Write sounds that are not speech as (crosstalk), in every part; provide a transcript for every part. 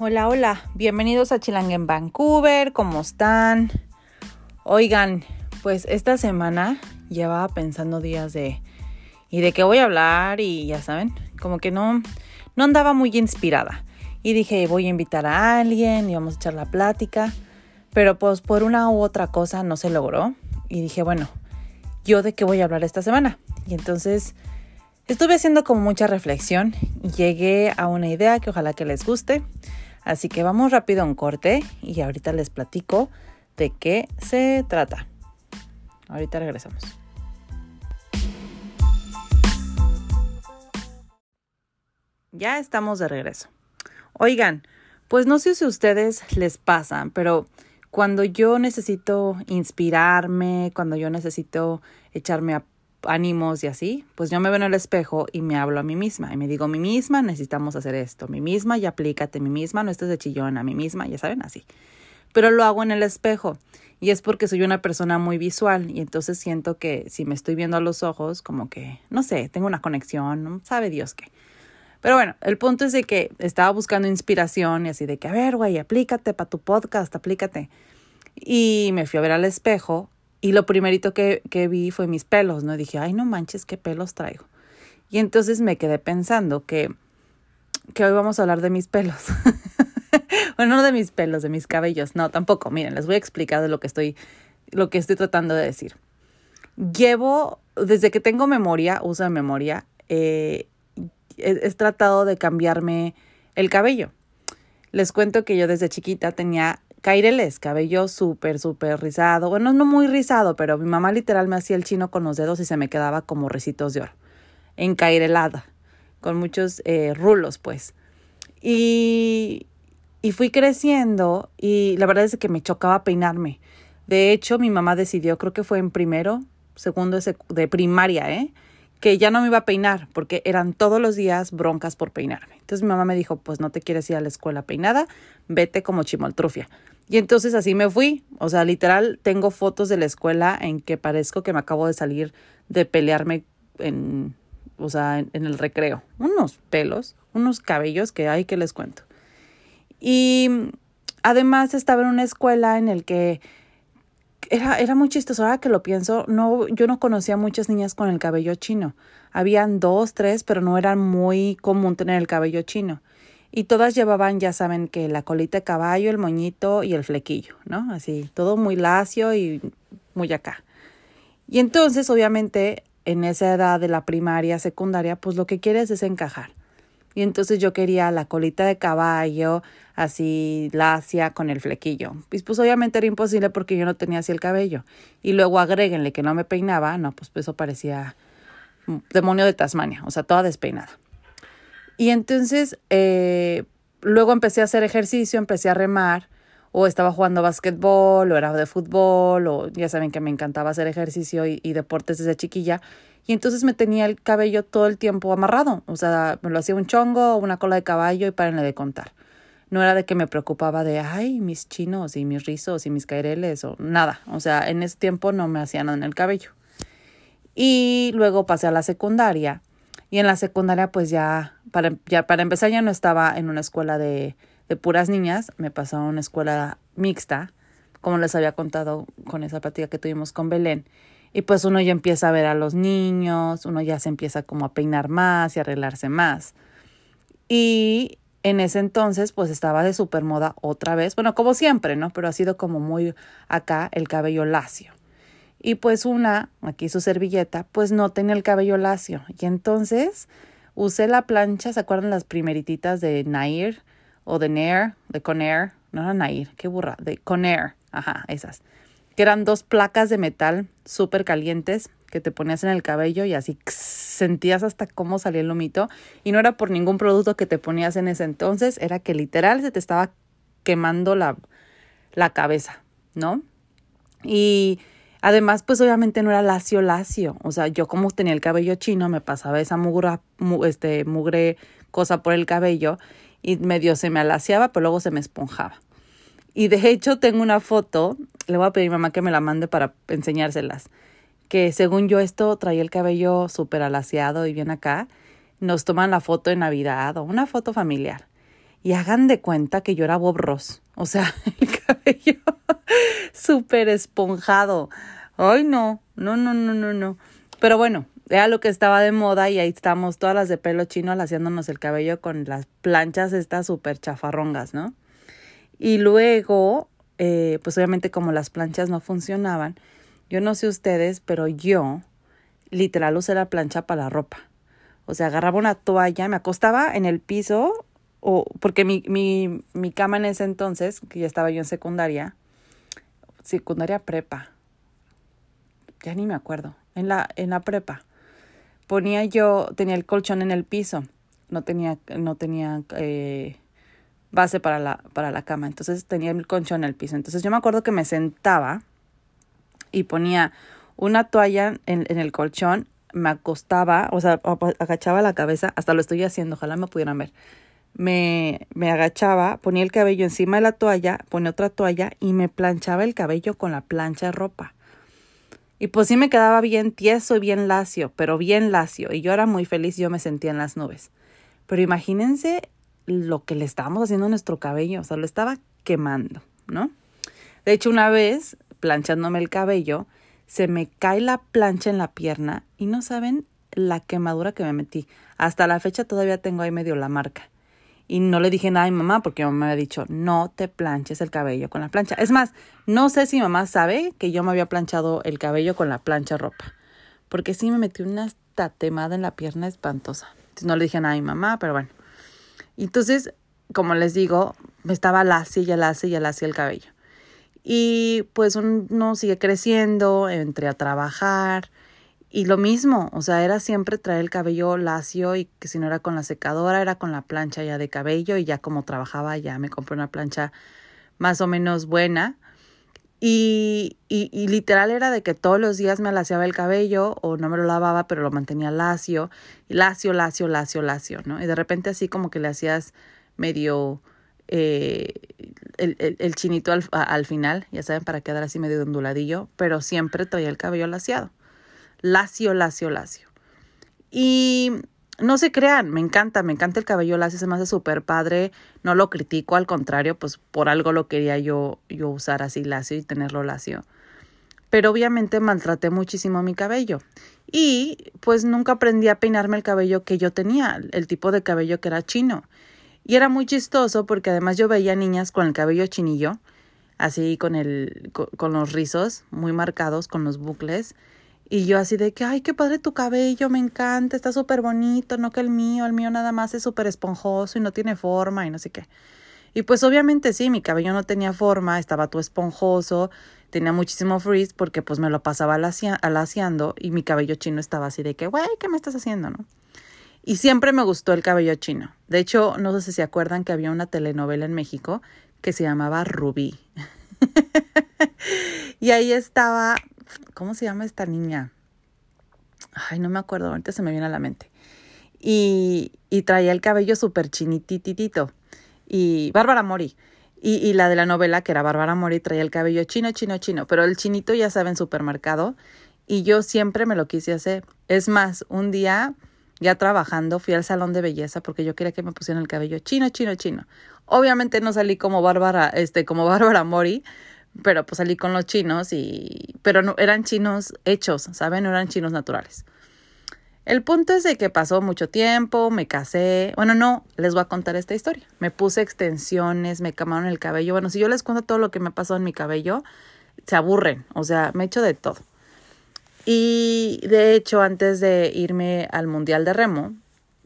Hola, hola, bienvenidos a Chilang en Vancouver, ¿cómo están? Oigan, pues esta semana llevaba pensando días de y de qué voy a hablar y ya saben, como que no no andaba muy inspirada. Y dije, voy a invitar a alguien y vamos a echar la plática, pero pues por una u otra cosa no se logró y dije, bueno, yo de qué voy a hablar esta semana. Y entonces estuve haciendo como mucha reflexión y llegué a una idea que ojalá que les guste. Así que vamos rápido a un corte y ahorita les platico de qué se trata. Ahorita regresamos. Ya estamos de regreso. Oigan, pues no sé si a ustedes les pasa, pero cuando yo necesito inspirarme, cuando yo necesito echarme a ánimos y así, pues yo me veo en el espejo y me hablo a mí misma y me digo, mi misma, necesitamos hacer esto, mi misma, y aplícate, mi misma, no estés de chillona, mi misma, ya saben, así. Pero lo hago en el espejo y es porque soy una persona muy visual y entonces siento que si me estoy viendo a los ojos, como que, no sé, tengo una conexión, sabe Dios qué. Pero bueno, el punto es de que estaba buscando inspiración y así de que, a ver, güey, aplícate para tu podcast, aplícate. Y me fui a ver al espejo y lo primerito que, que vi fue mis pelos, ¿no? dije, ay, no manches, qué pelos traigo. Y entonces me quedé pensando que, que hoy vamos a hablar de mis pelos. (laughs) bueno, no de mis pelos, de mis cabellos. No, tampoco. Miren, les voy a explicar lo que estoy, lo que estoy tratando de decir. Llevo, desde que tengo memoria, uso de memoria, eh, he, tratado de cambiarme el cabello. Les cuento que yo desde chiquita tenía caireles, cabello súper, súper rizado. Bueno, no muy rizado, pero mi mamá literal me hacía el chino con los dedos y se me quedaba como ricitos de oro. Encairelada, con muchos eh, rulos, pues. Y, y fui creciendo y la verdad es que me chocaba peinarme. De hecho, mi mamá decidió, creo que fue en primero, segundo de primaria, ¿eh? que ya no me iba a peinar porque eran todos los días broncas por peinarme. Entonces mi mamá me dijo, pues no te quieres ir a la escuela peinada, vete como chimoltrufia. Y entonces así me fui. O sea, literal, tengo fotos de la escuela en que parezco que me acabo de salir de pelearme en, o sea, en, el recreo. Unos pelos, unos cabellos que hay que les cuento. Y además estaba en una escuela en el que era, era muy chistoso. Ahora que lo pienso, no, yo no conocía muchas niñas con el cabello chino. Habían dos, tres, pero no era muy común tener el cabello chino. Y todas llevaban, ya saben, que la colita de caballo, el moñito y el flequillo, ¿no? Así, todo muy lacio y muy acá. Y entonces, obviamente, en esa edad de la primaria, secundaria, pues lo que quieres es encajar. Y entonces yo quería la colita de caballo, así lacia con el flequillo. Pues, pues obviamente era imposible porque yo no tenía así el cabello. Y luego agréguenle que no me peinaba, no, pues, pues eso parecía demonio de Tasmania, o sea, toda despeinada. Y entonces eh, luego empecé a hacer ejercicio, empecé a remar, o estaba jugando básquetbol, o era de fútbol, o ya saben que me encantaba hacer ejercicio y, deportes desde chiquilla. Y entonces me tenía el cabello todo el tiempo amarrado. O sea, me lo hacía un chongo una cola de caballo y párenle de contar. No era de que me preocupaba de, ay, mis chinos y mis rizos y mis caireles o nada. O sea, en ese tiempo no me hacía nada en el cabello. Y luego pasé a la secundaria. Y en la secundaria, pues ya para, ya, para empezar, ya no estaba en una escuela de, de puras niñas. Me pasó a una escuela mixta, como les había contado con esa plática que tuvimos con Belén. Y pues uno ya empieza a ver a los niños, uno ya se empieza como a peinar más y arreglarse más. Y en ese entonces pues estaba de super moda otra vez, bueno, como siempre, ¿no? Pero ha sido como muy acá el cabello lacio. Y pues una, aquí su servilleta, pues no tenía el cabello lacio. Y entonces usé la plancha, ¿se acuerdan las primerititas de Nair o de Nair, de Conair? No era Nair, qué burra, de Conair, ajá, esas que eran dos placas de metal súper calientes que te ponías en el cabello y así sentías hasta cómo salía el lomito. Y no era por ningún producto que te ponías en ese entonces, era que literal se te estaba quemando la, la cabeza, ¿no? Y además, pues obviamente no era lacio, lacio. O sea, yo como tenía el cabello chino, me pasaba esa mugre, este, mugre cosa por el cabello y medio se me alaciaba, pero luego se me esponjaba. Y de hecho tengo una foto le voy a pedir a mi mamá que me la mande para enseñárselas. Que según yo esto traía el cabello súper alaciado y bien acá. Nos toman la foto de Navidad o una foto familiar. Y hagan de cuenta que yo era Bob Ross. O sea, (laughs) el cabello súper esponjado. Ay, no, no, no, no, no, no. Pero bueno, era lo que estaba de moda y ahí estamos todas las de pelo chino haciéndonos el cabello con las planchas estas súper chafarrongas, ¿no? Y luego, eh, pues obviamente como las planchas no funcionaban, yo no sé ustedes, pero yo literal usé la plancha para la ropa. O sea, agarraba una toalla, me acostaba en el piso, o porque mi, mi, mi cama en ese entonces, que ya estaba yo en secundaria, secundaria prepa, ya ni me acuerdo, en la, en la prepa, ponía yo, tenía el colchón en el piso, no tenía, no tenía eh, base para la, para la cama, entonces tenía el colchón en el piso. Entonces yo me acuerdo que me sentaba y ponía una toalla en, en el colchón, me acostaba, o sea, agachaba la cabeza, hasta lo estoy haciendo, ojalá me pudieran ver. Me, me agachaba, ponía el cabello encima de la toalla, ponía otra toalla y me planchaba el cabello con la plancha de ropa. Y pues sí me quedaba bien tieso y bien lacio, pero bien lacio. Y yo era muy feliz, yo me sentía en las nubes. Pero imagínense lo que le estábamos haciendo a nuestro cabello, o sea, lo estaba quemando, ¿no? De hecho, una vez, planchándome el cabello, se me cae la plancha en la pierna y no saben la quemadura que me metí. Hasta la fecha todavía tengo ahí medio la marca. Y no le dije nada a mi mamá porque mi mamá me había dicho, no te planches el cabello con la plancha. Es más, no sé si mamá sabe que yo me había planchado el cabello con la plancha ropa. Porque sí me metí una tatemada en la pierna espantosa. Entonces no le dije nada a mi mamá, pero bueno. Entonces, como les digo, me estaba lacia y lacia y lacia el cabello. Y pues uno sigue creciendo, entré a trabajar y lo mismo, o sea, era siempre traer el cabello lacio y que si no era con la secadora, era con la plancha ya de cabello y ya como trabajaba ya me compré una plancha más o menos buena. Y, y, y, literal era de que todos los días me laciaba el cabello o no me lo lavaba, pero lo mantenía lacio, y lacio, lacio, lacio, lacio, ¿no? Y de repente así como que le hacías medio eh, el, el, chinito al, al, final, ya saben, para quedar así medio onduladillo, pero siempre traía el cabello laciado. Lacio, lacio, lacio. Y no se crean, me encanta, me encanta el cabello lacio, se me hace súper padre, no lo critico, al contrario, pues por algo lo quería yo, yo usar así lacio y tenerlo lacio. Pero obviamente maltraté muchísimo mi cabello. Y pues nunca aprendí a peinarme el cabello que yo tenía, el tipo de cabello que era chino. Y era muy chistoso porque además yo veía niñas con el cabello chinillo, así con el con, los rizos muy marcados, con los bucles, y yo así de que, ay, qué padre tu cabello, me encanta, está súper bonito, no que el mío, el mío nada más es súper esponjoso y no tiene forma y no sé qué. Y pues obviamente sí, mi cabello no tenía forma, estaba todo esponjoso, tenía muchísimo frizz porque pues me lo pasaba alaciando y mi cabello chino estaba así de que, güey, ¿qué me estás haciendo, no? Y siempre me gustó el cabello chino. De hecho, no sé si se acuerdan que había una telenovela en México que se llamaba Rubí. (laughs) y ahí estaba, ¿cómo se llama esta niña? Ay, no me acuerdo, ahorita se me viene a la mente. Y, y traía el cabello súper chinitititito. Y Bárbara Mori. Y, y, la de la novela, que era Bárbara Mori, traía el cabello chino, chino, chino. Pero el chinito, ya saben, súper marcado. Y yo siempre me lo quise hacer. Es más, un día ya trabajando, fui al salón de belleza porque yo quería que me pusieran el cabello chino, chino, chino. Obviamente no salí como Bárbara, este, como Bárbara Mori, pero pues salí con los chinos y, pero no, eran chinos hechos, ¿saben? No eran chinos naturales. El punto es de que pasó mucho tiempo, me casé, bueno, no, les voy a contar esta historia. Me puse extensiones, me camaron el cabello. Bueno, si yo les cuento todo lo que me pasó en mi cabello, se aburren, o sea, me he hecho de todo. Y de hecho, antes de irme al Mundial de Remo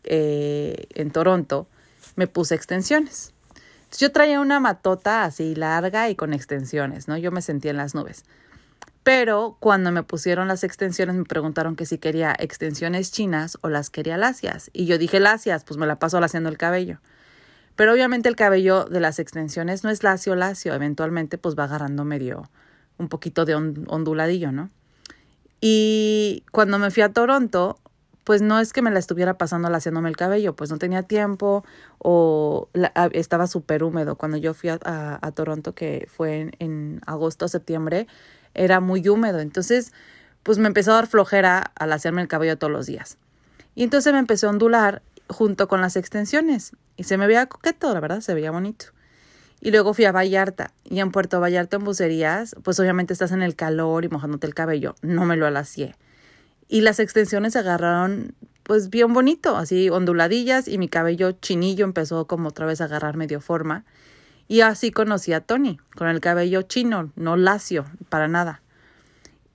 eh, en Toronto, me puse extensiones. Yo traía una matota así larga y con extensiones, ¿no? Yo me sentía en las nubes. Pero cuando me pusieron las extensiones me preguntaron que si quería extensiones chinas o las quería lacias. Y yo dije lacias, pues me la paso laciando el cabello. Pero obviamente el cabello de las extensiones no es lacio, lacio. Eventualmente pues va agarrando medio, un poquito de onduladillo, ¿no? Y cuando me fui a Toronto, pues no es que me la estuviera pasando haciéndome el cabello, pues no tenía tiempo o estaba súper húmedo. Cuando yo fui a, Toronto, que fue en, en agosto septiembre, era muy húmedo. Entonces, pues me empezó a dar flojera al hacerme el cabello todos los días. Y entonces me empezó a ondular junto con las extensiones. Y se me veía coqueto, la verdad, se veía bonito. Y luego fui a Vallarta. Y en Puerto Vallarta, en bucerías, pues obviamente estás en el calor y mojándote el cabello. No me lo alacié. Y las extensiones se agarraron, pues bien bonito, así onduladillas. Y mi cabello chinillo empezó como otra vez a agarrar medio forma. Y así conocí a Tony, con el cabello chino, no lacio, para nada.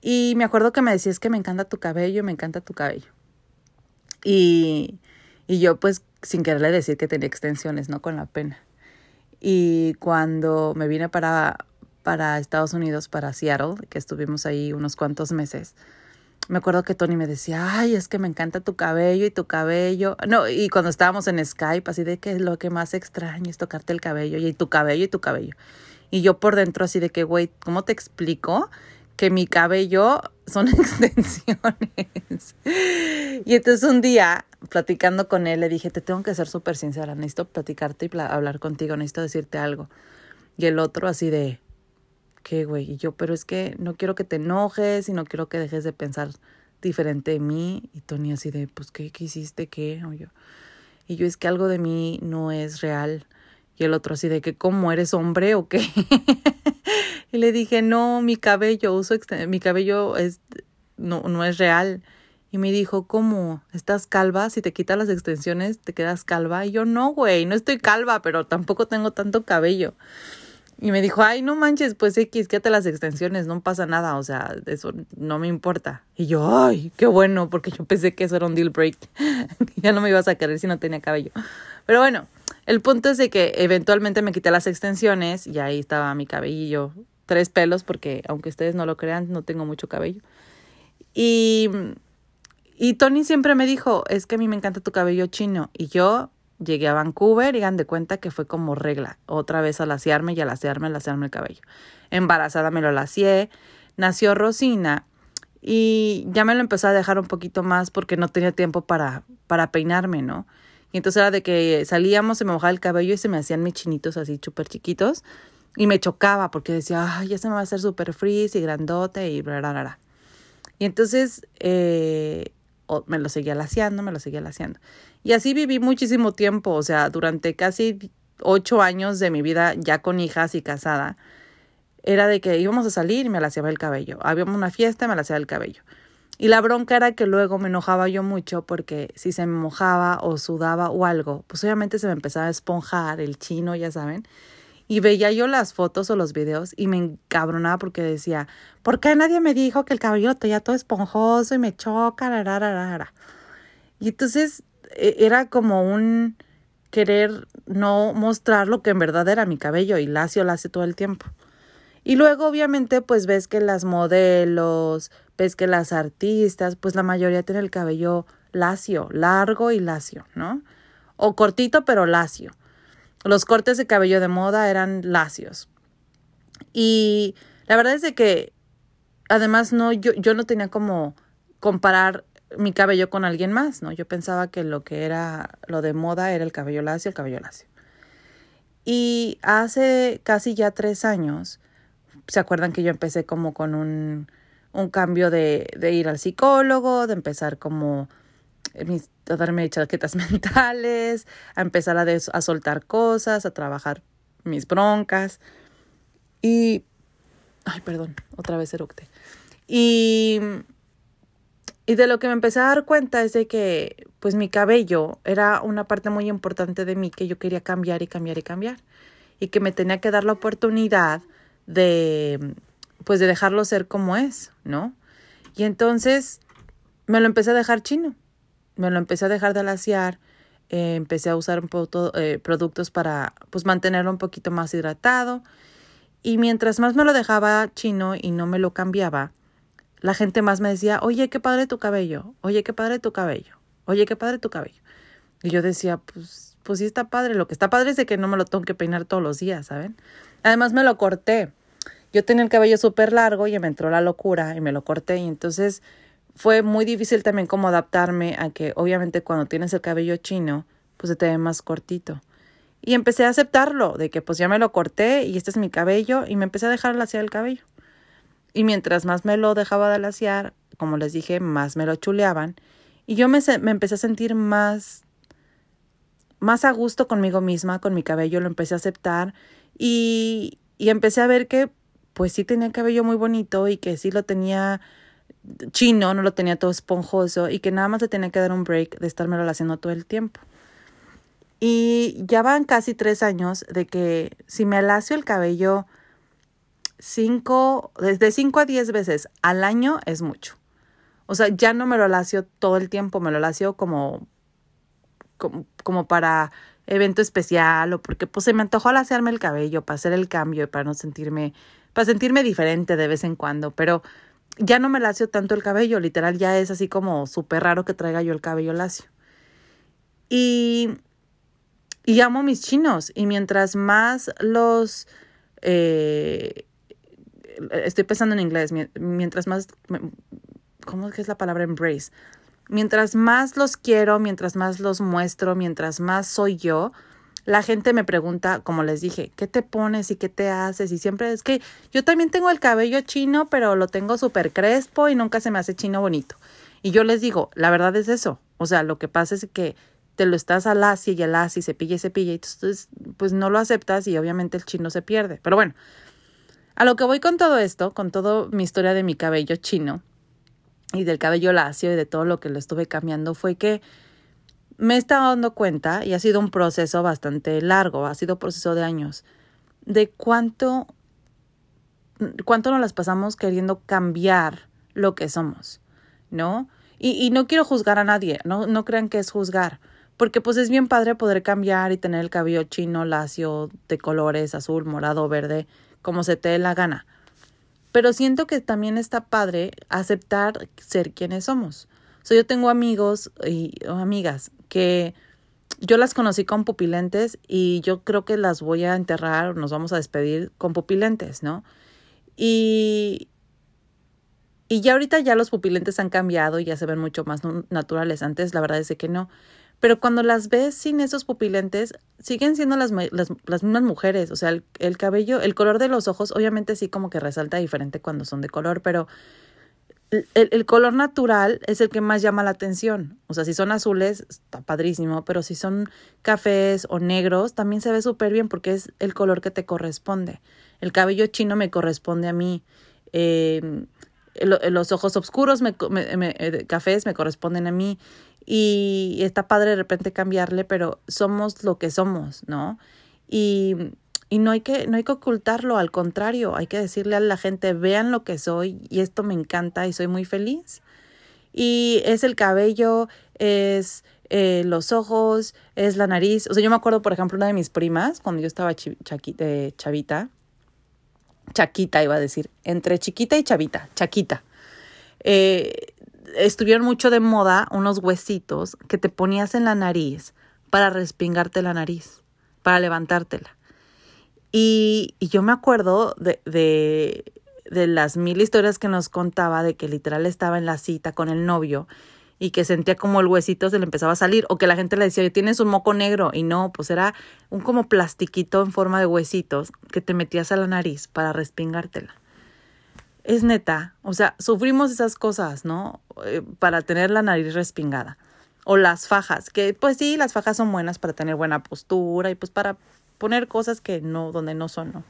Y me acuerdo que me decías que me encanta tu cabello, me encanta tu cabello. Y, y yo pues sin quererle decir que tenía extensiones, ¿no? Con la pena. Y cuando me vine para, para Estados Unidos, para Seattle, que estuvimos ahí unos cuantos meses, me acuerdo que Tony me decía, ay, es que me encanta tu cabello y tu cabello. No, y cuando estábamos en Skype, así de que lo que más extraño es tocarte el cabello y tu cabello y tu cabello. Y yo por dentro así de que, güey, ¿cómo te explico? Que mi cabello son (laughs) extensiones. y entonces un día, platicando con él, le dije, te tengo que ser súper sincera, necesito platicarte y hablar contigo, necesito decirte algo. Y el otro así de, ¿qué, güey? Y yo, pero es que no quiero que te enojes y no quiero que dejes de pensar diferente de mí. Y Tony así de, pues, ¿qué, qué hiciste? ¿Qué? O yo. Y yo, es que algo de mí no es real. Y el otro así de que, ¿cómo eres hombre o qué? (laughs) y le dije, no, mi cabello, uso mi cabello es, no, no es real. Y me dijo, ¿cómo? ¿Estás calva? Si te quitas las extensiones, ¿te quedas calva? Y yo, no, güey, no estoy calva, pero tampoco tengo tanto cabello. Y me dijo, ay, no manches, pues X, quédate las extensiones, no pasa nada, o sea, eso no me importa. Y yo, ay, qué bueno, porque yo pensé que eso era un deal break. (laughs) ya no me ibas a querer si no tenía cabello. Pero bueno, el punto es de que eventualmente me quité las extensiones y ahí estaba mi cabello, tres pelos, porque aunque ustedes no lo crean, no tengo mucho cabello. Y, y Tony siempre me dijo, es que a mí me encanta tu cabello chino. Y yo Llegué a Vancouver y de cuenta que fue como regla. Otra vez a laciarme y a laciarme, a laciarme el cabello. Embarazada me lo lacié. Nació Rosina y ya me lo empecé a dejar un poquito más porque no tenía tiempo para, para peinarme, ¿no? Y entonces era de que salíamos, se me mojaba el cabello y se me hacían mis chinitos así súper chiquitos. Y me chocaba porque decía, ay, ya se me va a hacer súper freeze y grandote y bla, bla, bla. Y entonces eh, me lo seguía laciando, me lo seguía laciando. Y así viví muchísimo tiempo, o sea, durante casi ocho años de mi vida ya con hijas y casada. Era de que íbamos a salir y me laciaba el cabello. Habíamos una fiesta y me laciaba el cabello. Y la bronca era que luego me enojaba yo mucho porque si se me mojaba o sudaba o algo, pues obviamente se me empezaba a esponjar el chino, ya saben. Y veía yo las fotos o los videos y me encabronaba porque decía, ¿por qué nadie me dijo que el cabello tenía todo esponjoso y me choca? Y entonces e, era como un querer no mostrar lo que en verdad era mi cabello y lacio, lacio todo el tiempo. Y luego obviamente pues ves que las modelos, ves que las artistas, pues la mayoría tiene el cabello lacio, largo y lacio, ¿no? O cortito pero lacio. Los cortes de cabello de moda eran lacios. Y la verdad es de que además no yo yo no tenía como comparar mi cabello con alguien más, ¿no? Yo pensaba que lo que era lo de moda era el cabello lacio, el cabello lacio. Y hace casi ya tres años, ¿se acuerdan que yo empecé como con un, un cambio de, de ir al psicólogo, de empezar como a darme chaquetas (laughs) mentales, a empezar a, a soltar cosas, a trabajar mis broncas. Y, ay, perdón, otra vez eructé. Y y de lo que me empecé a dar cuenta es de que pues mi cabello era una parte muy importante de mí que yo quería cambiar y cambiar y cambiar. Y que me tenía que dar la oportunidad de pues de dejarlo ser como es, ¿no? Y entonces me lo empecé a dejar chino. Me lo empecé a dejar de alaciar. Eh, empecé a usar un poco, eh, productos para pues mantenerlo un poquito más hidratado. Y mientras más me lo dejaba chino y no me lo cambiaba, la gente más me decía, oye, qué padre tu cabello, oye, qué padre tu cabello, oye, qué padre tu cabello. Y yo decía, pues, pues sí está padre. Lo que está padre es que no me lo tengo que peinar todos los días, ¿saben? Además me lo corté. Yo tenía el cabello súper largo y me entró la locura y me lo corté. Y entonces fue muy difícil también como adaptarme a que obviamente cuando tienes el cabello chino, pues se te ve más cortito. Y empecé a aceptarlo, de que pues ya me lo corté y este es mi cabello y me empecé a dejar hacia el cabello. Y mientras más me lo dejaba de laciar, como les dije, más me lo chuleaban. Y yo me, me empecé a sentir más más a gusto conmigo misma, con mi cabello, lo empecé a aceptar y, y empecé a ver que pues sí tenía cabello muy bonito y que sí lo tenía chino, no lo tenía todo esponjoso y que nada más le tenía que dar un break de estármelo haciendo todo el tiempo. Y ya van casi tres años de que si me alacio el cabello cinco, desde cinco a diez veces al año es mucho. O sea, ya no me lo alacio todo el tiempo, me lo alacio como, como, como para evento especial o porque pues se me antojó alaciarme el cabello para hacer el cambio y para no sentirme, para sentirme diferente de vez en cuando, pero ya no me lacio tanto el cabello, literal ya es así como súper raro que traiga yo el cabello lacio. Y, y amo mis chinos y mientras más los... Eh, estoy pensando en inglés, mientras más... ¿Cómo es que es la palabra embrace? Mientras más los quiero, mientras más los muestro, mientras más soy yo, la gente me pregunta, como les dije, ¿qué te pones y qué te haces? Y siempre es que yo también tengo el cabello chino, pero lo tengo súper crespo y nunca se me hace chino bonito. Y yo les digo, la verdad es eso. O sea, lo que pasa es que te lo estás alaci y alaci, cepilla y cepilla, y entonces pues no lo aceptas y obviamente el chino se pierde. Pero bueno, a lo que voy con todo esto, con toda mi historia de mi cabello chino y del cabello lacio y de todo lo que lo estuve cambiando, fue que me he estado dando cuenta, y ha sido un proceso bastante largo, ha sido proceso de años, de cuánto, cuánto nos las pasamos queriendo cambiar lo que somos, ¿no? Y, no quiero juzgar a nadie, no, no crean que es juzgar, porque pues es bien padre poder cambiar y tener el cabello chino, lacio, de colores, azul, morado, verde, como se te dé la gana. Pero siento que también está padre aceptar ser quienes somos. O sea, yo tengo amigos y amigas que yo las conocí con pupilentes y yo creo que las voy a enterrar, nos vamos a despedir con pupilentes, ¿no? Y, y ya ahorita ya los pupilentes han cambiado y ya se ven mucho más naturales. Antes la verdad es que no. Pero cuando las ves sin esos pupilentes, siguen siendo las, las, las mismas mujeres. O sea, el, el cabello, el color de los ojos, obviamente sí como que resalta diferente cuando son de color, pero el, color natural es el que más llama la atención. O sea, si son azules, está padrísimo, pero si son cafés o negros, también se ve súper bien porque es el color que te corresponde. El cabello chino me corresponde a mí. Eh, los ojos oscuros, me, eh, cafés, me corresponden a mí. Y está padre de repente cambiarle, pero somos lo que somos, ¿no? Y y no hay que, no hay que ocultarlo, al contrario, hay que decirle a la gente, vean lo que soy y esto me encanta y soy muy feliz. Y es el cabello, es eh, los ojos, es la nariz. O sea, yo me acuerdo, por ejemplo, una de mis primas, cuando yo estaba eh, chavita, chaquita iba a decir, entre chiquita y chavita, chaquita. Eh, estuvieron mucho de moda unos huesitos que te ponías en la nariz para respingarte la nariz, para levantártela. Y, yo me acuerdo de, de, de las mil historias que nos contaba de que literal estaba en la cita con el novio y que sentía como el huesito se le empezaba a salir o que la gente le decía, tienes un moco negro y no, pues era un como plastiquito en forma de huesitos que te metías a la nariz para respingártela. Es neta, o sea, sufrimos esas cosas, ¿no? Eh, para tener la nariz respingada. O las fajas, que pues sí, las fajas son buenas para tener buena postura y pues para poner cosas que no, donde no son, ¿no?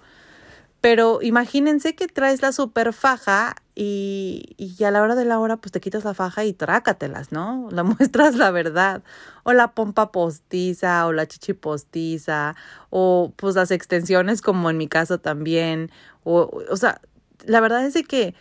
Pero imagínense que traes la super faja y, y a la hora de la hora pues te quitas la faja y trácatelas, ¿no? (laughs) La muestras la verdad. O la pompa postiza o la chichi postiza o pues las extensiones como en mi caso también. O, o sea, la verdad es que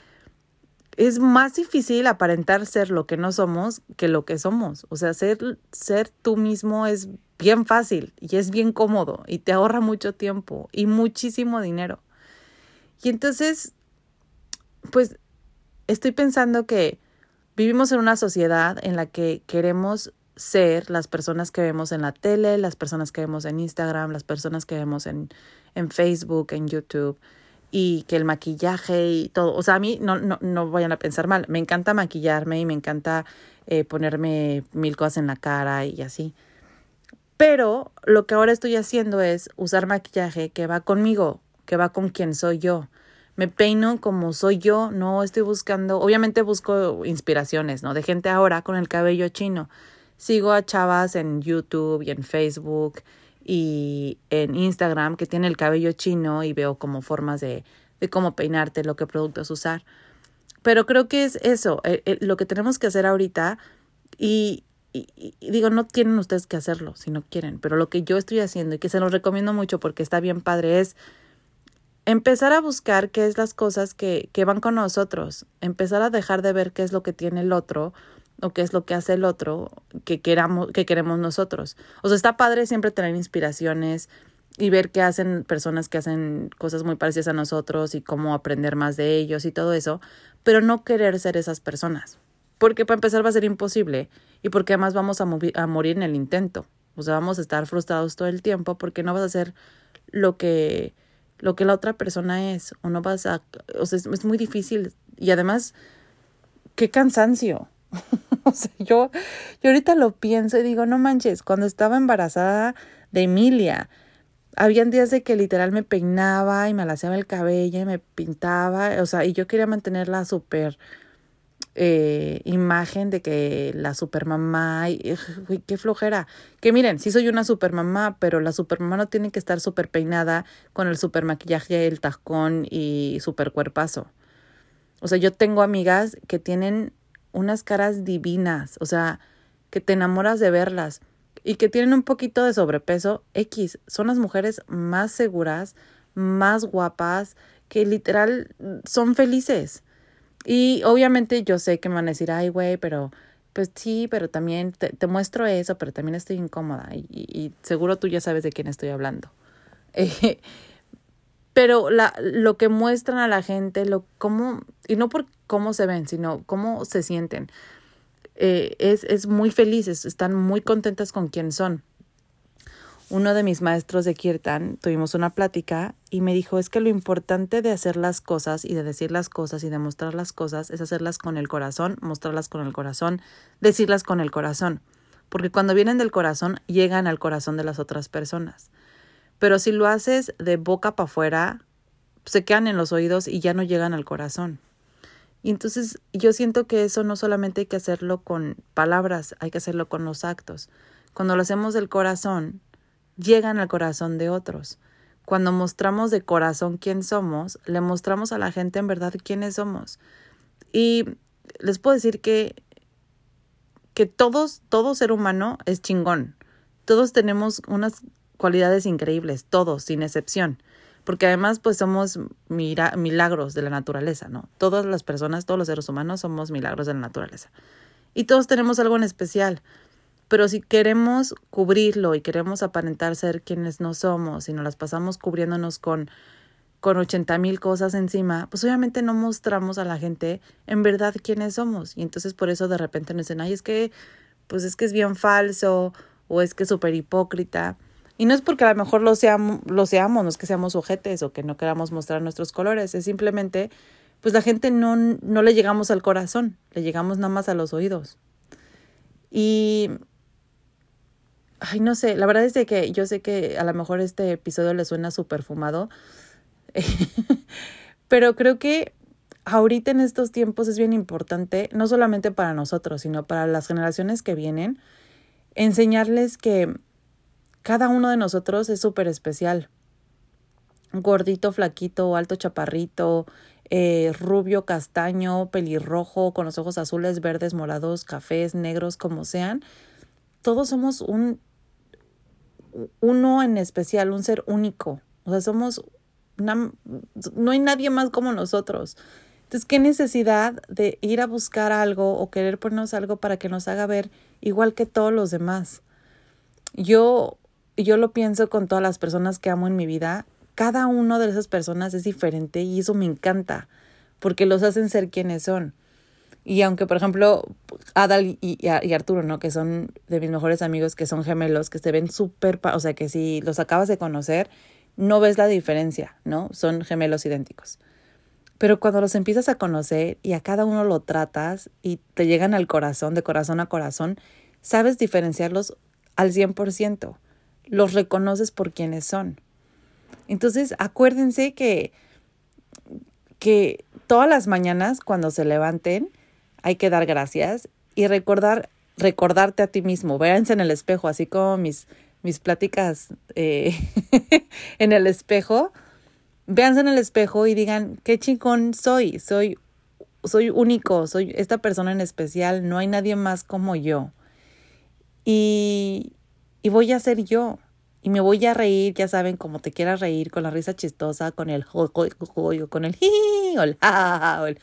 es más difícil aparentar ser lo que no somos que lo que somos. O sea, ser, ser tú mismo es bien fácil y es bien cómodo y te ahorra mucho tiempo y muchísimo dinero. Y entonces, pues estoy pensando que vivimos en una sociedad en la que queremos ser las personas que vemos en la tele, las personas que vemos en Instagram, las personas que vemos en, en Facebook, en YouTube y que el maquillaje y todo, o sea, a mí no, no, no vayan a pensar mal, me encanta maquillarme y me encanta eh, ponerme mil cosas en la cara y así. Pero lo que ahora estoy haciendo es usar maquillaje que va conmigo, que va con quien soy yo. Me peino como soy yo, no estoy buscando, obviamente busco inspiraciones, ¿no? De gente ahora con el cabello chino. sigo a chavas en YouTube y en Facebook y en Instagram que tienen el cabello chino y veo como formas de, de cómo peinarte, lo que productos usar. Pero creo que es eso, eh, eh, lo que tenemos que hacer ahorita y, y, digo, no tienen ustedes que hacerlo si no quieren, pero lo que yo estoy haciendo y que se los recomiendo mucho porque está bien padre es empezar a buscar qué es las cosas que, que van con nosotros, empezar a dejar de ver qué es lo que tiene el otro o qué es lo que hace el otro que queramos, que queremos nosotros. O sea, está padre siempre tener inspiraciones y ver qué hacen personas que hacen cosas muy parecidas a nosotros y cómo aprender más de ellos y todo eso, pero no querer ser esas personas. Porque para empezar va a ser imposible y porque además vamos a, a morir en el intento. O sea, vamos a estar frustrados todo el tiempo porque no vas a hacer lo que lo que la otra persona es o no vas a o sea, es, muy difícil y además qué cansancio. (laughs) o sea, yo yo ahorita lo pienso y digo, no manches, cuando estaba embarazada de Emilia, habían días de que literal me peinaba y me alaciaba el cabello y me pintaba, o sea, y yo quería mantenerla súper eh, imagen de que la supermamá, y, uy, qué flojera. Que miren, sí soy una supermamá, pero la supermamá no tiene que estar súper peinada con el super maquillaje, el tacón y super cuerpazo. O sea, yo tengo amigas que tienen unas caras divinas, o sea, que te enamoras de verlas y que tienen un poquito de sobrepeso, X, son las mujeres más seguras, más guapas, que literal son felices. Y obviamente yo sé que me van a decir, ay, güey, pero pues sí, pero también te, te, muestro eso, pero también estoy incómoda y, y, seguro tú ya sabes de quién estoy hablando. (laughs) Pero la, lo que muestran a la gente, lo cómo, y no por cómo se ven, sino cómo se sienten, eh, es, es muy felices, están muy contentas con quién son uno de mis maestros de Kirtan, tuvimos una plática y me dijo, es que lo importante de hacer las cosas y de decir las cosas y de mostrar las cosas es hacerlas con el corazón, mostrarlas con el corazón, decirlas con el corazón, porque cuando vienen del corazón llegan al corazón de las otras personas. Pero si lo haces de boca para afuera, se quedan en los oídos y ya no llegan al corazón. Y entonces yo siento que eso no solamente hay que hacerlo con palabras, hay que hacerlo con los actos. Cuando lo hacemos del corazón, llegan al corazón de otros. Cuando mostramos de corazón quién somos, le mostramos a la gente en verdad quiénes somos. Y les puedo decir que, que todos, todo ser humano es chingón. Todos tenemos unas cualidades increíbles, todos, sin excepción. Porque además, pues somos milagros de la naturaleza, ¿no? Todas las personas, todos los seres humanos somos milagros de la naturaleza. Y todos tenemos algo en especial. Pero si queremos cubrirlo y queremos aparentar ser quienes no somos y nos las pasamos cubriéndonos con con ochenta mil cosas encima, pues obviamente no mostramos a la gente en verdad quiénes somos. Y entonces por eso de repente nos dicen, ay, es que, pues es que es bien falso, o es que es súper hipócrita. Y no es porque a lo mejor lo seamos, lo seamos, no es que seamos ojetes o que no queramos mostrar nuestros colores, es simplemente, pues la gente no, no le llegamos al corazón, le llegamos nada más a los oídos. Y Ay, no sé, la verdad es de que yo sé que a lo mejor este episodio le suena súper fumado, (laughs) pero creo que ahorita en estos tiempos es bien importante, no solamente para nosotros, sino para las generaciones que vienen, enseñarles que cada uno de nosotros es súper especial. Gordito, flaquito, alto, chaparrito, eh, rubio, castaño, pelirrojo, con los ojos azules, verdes, morados, cafés, negros, como sean. Todos somos un uno en especial, un ser único. O sea, somos no hay nadie más como nosotros. Entonces, ¿qué necesidad de ir a buscar algo o querer ponernos algo para que nos haga ver igual que todos los demás? Yo, yo lo pienso con todas las personas que amo en mi vida. Cada una de esas personas es diferente y eso me encanta porque los hacen ser quienes son. Y aunque, por ejemplo, Adal y, Arturo, ¿no? Que son de mis mejores amigos, que son gemelos, que se ven súper, o sea, que si los acabas de conocer, no ves la diferencia, ¿no? Son gemelos idénticos. Pero cuando los empiezas a conocer y a cada uno lo tratas y te llegan al corazón, de corazón a corazón, sabes diferenciarlos al 100%. Los reconoces por quienes son. Entonces, acuérdense que, que todas las mañanas cuando se levanten, hay que dar gracias y recordar recordarte a ti mismo, véanse en el espejo, así como mis, mis pláticas eh, (laughs) en el espejo, véanse en el espejo y digan, qué chingón soy, soy, soy único, soy esta persona en especial, no hay nadie más como yo. Y, y voy a ser yo. Y me voy a reír, ya saben, como te quieras reír, con la risa chistosa, con el jo, con el o el ja, o el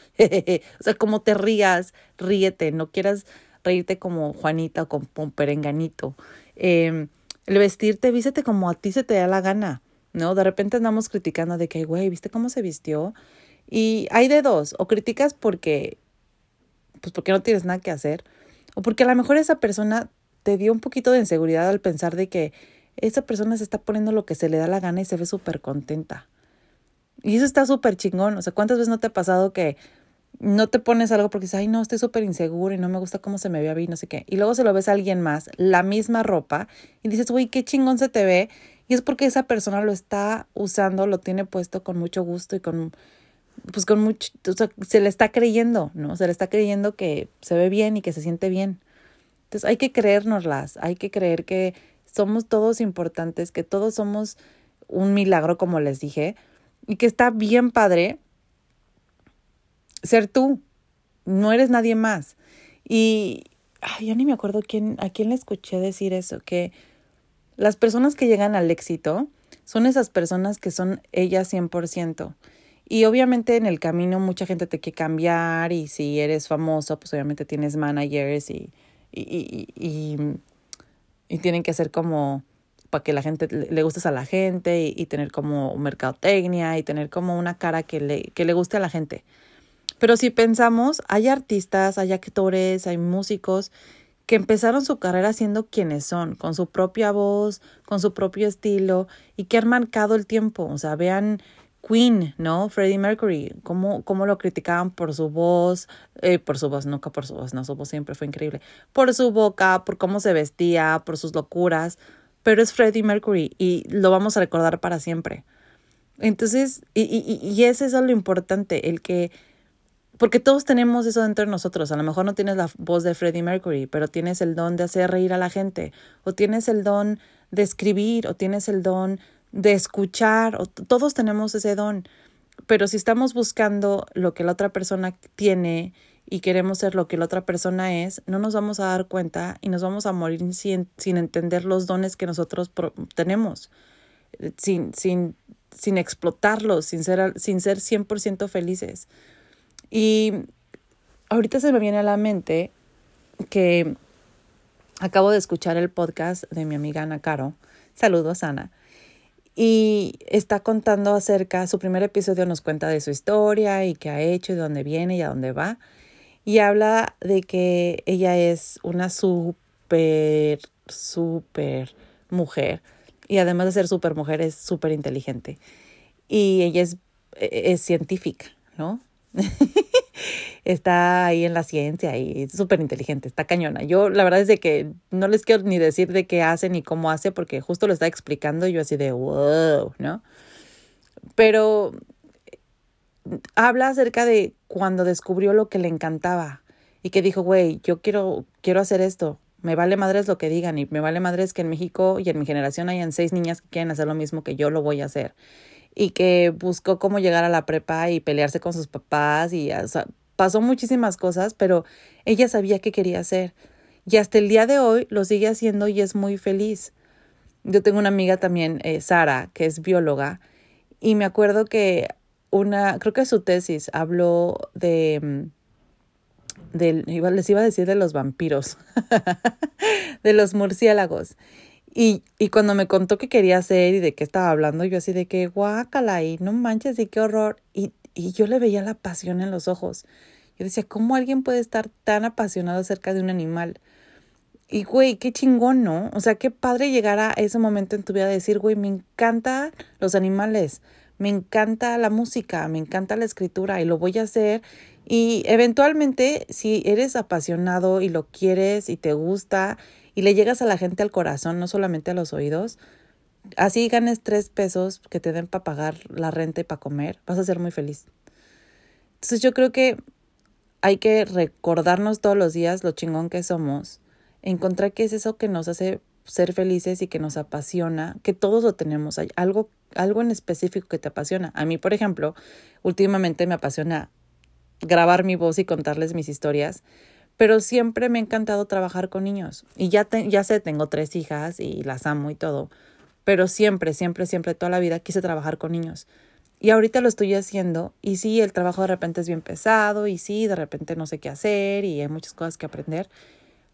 O sea, como te rías, ríete, no quieras reírte como Juanita o como Perenganito. Eh, el vestirte, vístete como a ti se te da la gana, ¿no? De repente andamos criticando de que, güey, ¿viste cómo se vistió? Y hay de dos, o criticas porque, pues porque no tienes nada que hacer, o porque a lo mejor esa persona te dio un poquito de inseguridad al pensar de que esa persona se está poniendo lo que se le da la gana y se ve súper contenta. Y eso está súper chingón. O sea, ¿cuántas veces no te ha pasado que no te pones algo porque dices, ay, no, estoy súper inseguro y no me gusta cómo se me ve a mí, no sé qué. Y luego se lo ves a alguien más, la misma ropa, y dices, güey, qué chingón se te ve. Y es porque esa persona lo está usando, lo tiene puesto con mucho gusto y con, pues con mucho, o sea, se le está creyendo, ¿no? Se le está creyendo que se ve bien y que se siente bien. Entonces hay que creérnoslas, hay que creer que somos todos importantes, que todos somos un milagro, como les dije, y que está bien padre ser tú, no eres nadie más. Y ay, ya ni me acuerdo quién, a quién le escuché decir eso, que las personas que llegan al éxito son esas personas que son ellas 100%. Y obviamente en el camino mucha gente te quiere cambiar y si eres famoso, pues obviamente tienes managers y, y, tienen que hacer como para que la gente le gustes a la gente y, tener como mercadotecnia y tener como una cara que le, que le guste a la gente. Pero si pensamos, hay artistas, hay actores, hay músicos que empezaron su carrera siendo quienes son, con su propia voz, con su propio estilo y que han marcado el tiempo. O sea, vean Queen, ¿no? Freddie Mercury, cómo, cómo lo criticaban por su voz, eh, por su voz, nunca por su voz, no, su voz siempre fue increíble, por su boca, por cómo se vestía, por sus locuras, pero es Freddie Mercury y lo vamos a recordar para siempre. Entonces, y, y, y es eso lo importante, el que porque todos tenemos eso dentro de nosotros. A lo mejor no tienes la voz de Freddie Mercury, pero tienes el don de hacer reír a la gente, o tienes el don de escribir, o tienes el don de escuchar, o todos tenemos ese don. Pero si estamos buscando lo que la otra persona tiene y queremos ser lo que la otra persona es, no nos vamos a dar cuenta y nos vamos a morir sin, sin entender los dones que nosotros tenemos, sin, sin, sin explotarlos, sin ser, sin ser 100% felices. Y ahorita se me viene a la mente que acabo de escuchar el podcast de mi amiga Ana Caro. Saludos, Ana. Y está contando acerca, su primer episodio nos cuenta de su historia y qué ha hecho y dónde viene y a dónde va. Y habla de que ella es una súper, súper mujer. Y además de ser súper mujer, es súper inteligente. Y ella es, es científica, ¿no? (laughs) está ahí en la ciencia y es súper inteligente, está cañona. Yo la verdad es de que no les quiero ni decir de qué hace ni cómo hace porque justo lo está explicando y yo así de wow, ¿no? Pero habla acerca de cuando descubrió lo que le encantaba y que dijo, güey, yo quiero, quiero hacer esto. Me vale madres lo que digan y me vale madres que en México y en mi generación hayan seis niñas que quieren hacer lo mismo que yo lo voy a hacer y que buscó cómo llegar a la prepa y pelearse con sus papás y o sea, pasó muchísimas cosas, pero ella sabía qué quería hacer y hasta el día de hoy lo sigue haciendo y es muy feliz. Yo tengo una amiga también, eh, Sara, que es bióloga y me acuerdo que una, creo que su tesis habló de, mm, les iba a decir de los vampiros, (laughs) de los murciélagos. Y, y cuando me contó qué quería hacer y de qué estaba hablando, yo así de que guácala y no manches y qué horror. Y, y yo le veía la pasión en los ojos. Yo decía, ¿cómo alguien puede estar tan apasionado acerca de un animal? Y güey, qué chingón, ¿no? O sea, qué padre llegar a ese momento en tu vida de decir, güey, me encantan los animales, me encanta la música, me encanta la escritura y lo voy a hacer. Y eventualmente, si eres apasionado y lo quieres y te gusta y le llegas a la gente al corazón, no solamente a los oídos, así ganes tres pesos que te den para pagar la renta y para comer, vas a ser muy feliz. Entonces yo creo que hay que recordarnos todos los días lo chingón que somos encontrar qué es eso que nos hace ser felices y que nos apasiona, que todos lo tenemos, hay algo, algo en específico que te apasiona. A mí, por ejemplo, últimamente me apasiona grabar mi voz y contarles mis historias, pero siempre me ha encantado trabajar con niños. Y ya, ya sé, tengo tres hijas y las amo y todo, pero siempre, siempre, siempre, toda la vida quise trabajar con niños. Y ahorita lo estoy haciendo y sí, el trabajo de repente es bien pesado y sí, de repente no sé qué hacer y hay muchas cosas que aprender,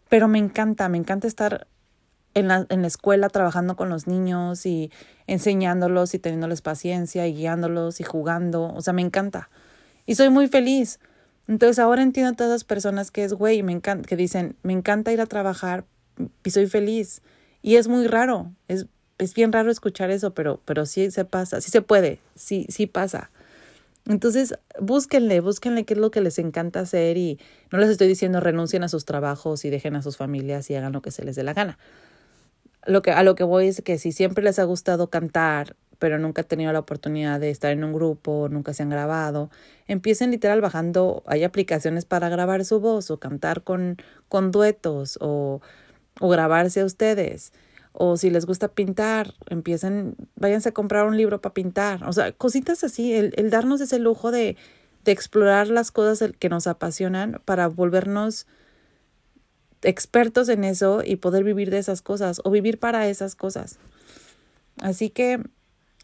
pero me encanta, me encanta estar en la, en la escuela trabajando con los niños y enseñándolos y teniéndoles paciencia y guiándolos y jugando. O sea, me encanta. Y soy muy feliz. Entonces ahora entiendo a todas las personas que es, güey, me encanta, que dicen, me encanta ir a trabajar y soy feliz. Y es muy raro, es, es bien raro escuchar eso, pero, pero sí se pasa, sí se puede, sí, sí pasa. Entonces, búsquenle, búsquenle qué es lo que les encanta hacer y no les estoy diciendo renuncien a sus trabajos y dejen a sus familias y hagan lo que se les dé la gana lo que, a lo que voy es que si siempre les ha gustado cantar, pero nunca han tenido la oportunidad de estar en un grupo, nunca se han grabado, empiecen literal bajando, hay aplicaciones para grabar su voz o cantar con, con duetos o, o grabarse a ustedes. O si les gusta pintar, empiecen, váyanse a comprar un libro para pintar. O sea, cositas así, el, el darnos ese lujo de, de explorar las cosas que nos apasionan para volvernos expertos en eso y poder vivir de esas cosas o vivir para esas cosas. Así que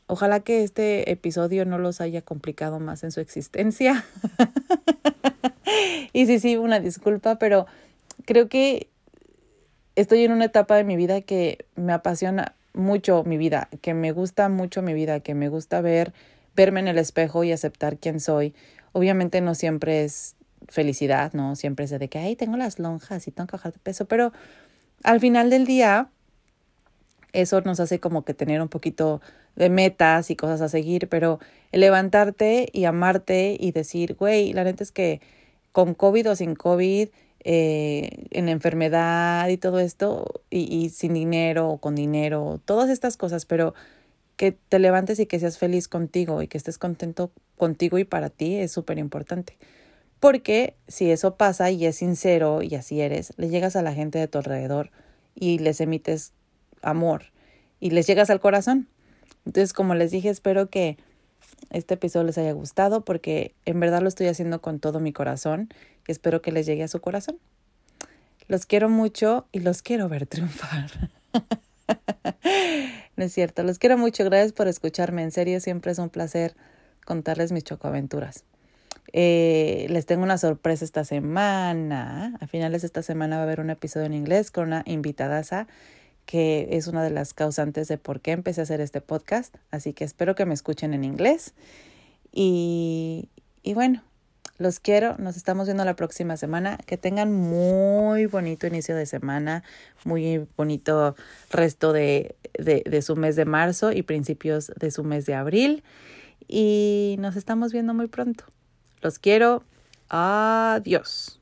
ojalá que este episodio no los haya complicado más en su existencia. (laughs) y sí, sí, una disculpa, pero creo que estoy en una etapa de mi vida que me apasiona mucho mi vida, que me gusta mucho mi vida, que me gusta ver verme en el espejo y aceptar quién soy. Obviamente no siempre es felicidad, ¿no? Siempre es de que, ay, tengo las lonjas y tengo que bajar de peso, pero al final del día, eso nos hace como que tener un poquito de metas y cosas a seguir, pero levantarte y amarte y decir, güey, la neta es que con COVID o sin COVID, eh, en enfermedad y todo esto, y, y sin dinero o con dinero, todas estas cosas, pero que te levantes y que seas feliz contigo y que estés contento contigo y para ti es súper importante. Porque si eso pasa y es sincero y así eres, le llegas a la gente de tu alrededor y les emites amor y les llegas al corazón. Entonces, como les dije, espero que este episodio les haya gustado porque en verdad lo estoy haciendo con todo mi corazón y espero que les llegue a su corazón. Los quiero mucho y los quiero ver triunfar. (laughs) no es cierto, los quiero mucho. Gracias por escucharme. En serio, siempre es un placer contarles mis chocoaventuras. Eh, les tengo una sorpresa esta semana. A finales de esta semana va a haber un episodio en inglés con una invitadaza que es una de las causantes de por qué empecé a hacer este podcast. Así que espero que me escuchen en inglés. Y, y bueno, los quiero. Nos estamos viendo la próxima semana. Que tengan muy bonito inicio de semana, muy bonito resto de, de, de su mes de marzo y principios de su mes de abril. Y nos estamos viendo muy pronto. Los quiero. Adiós.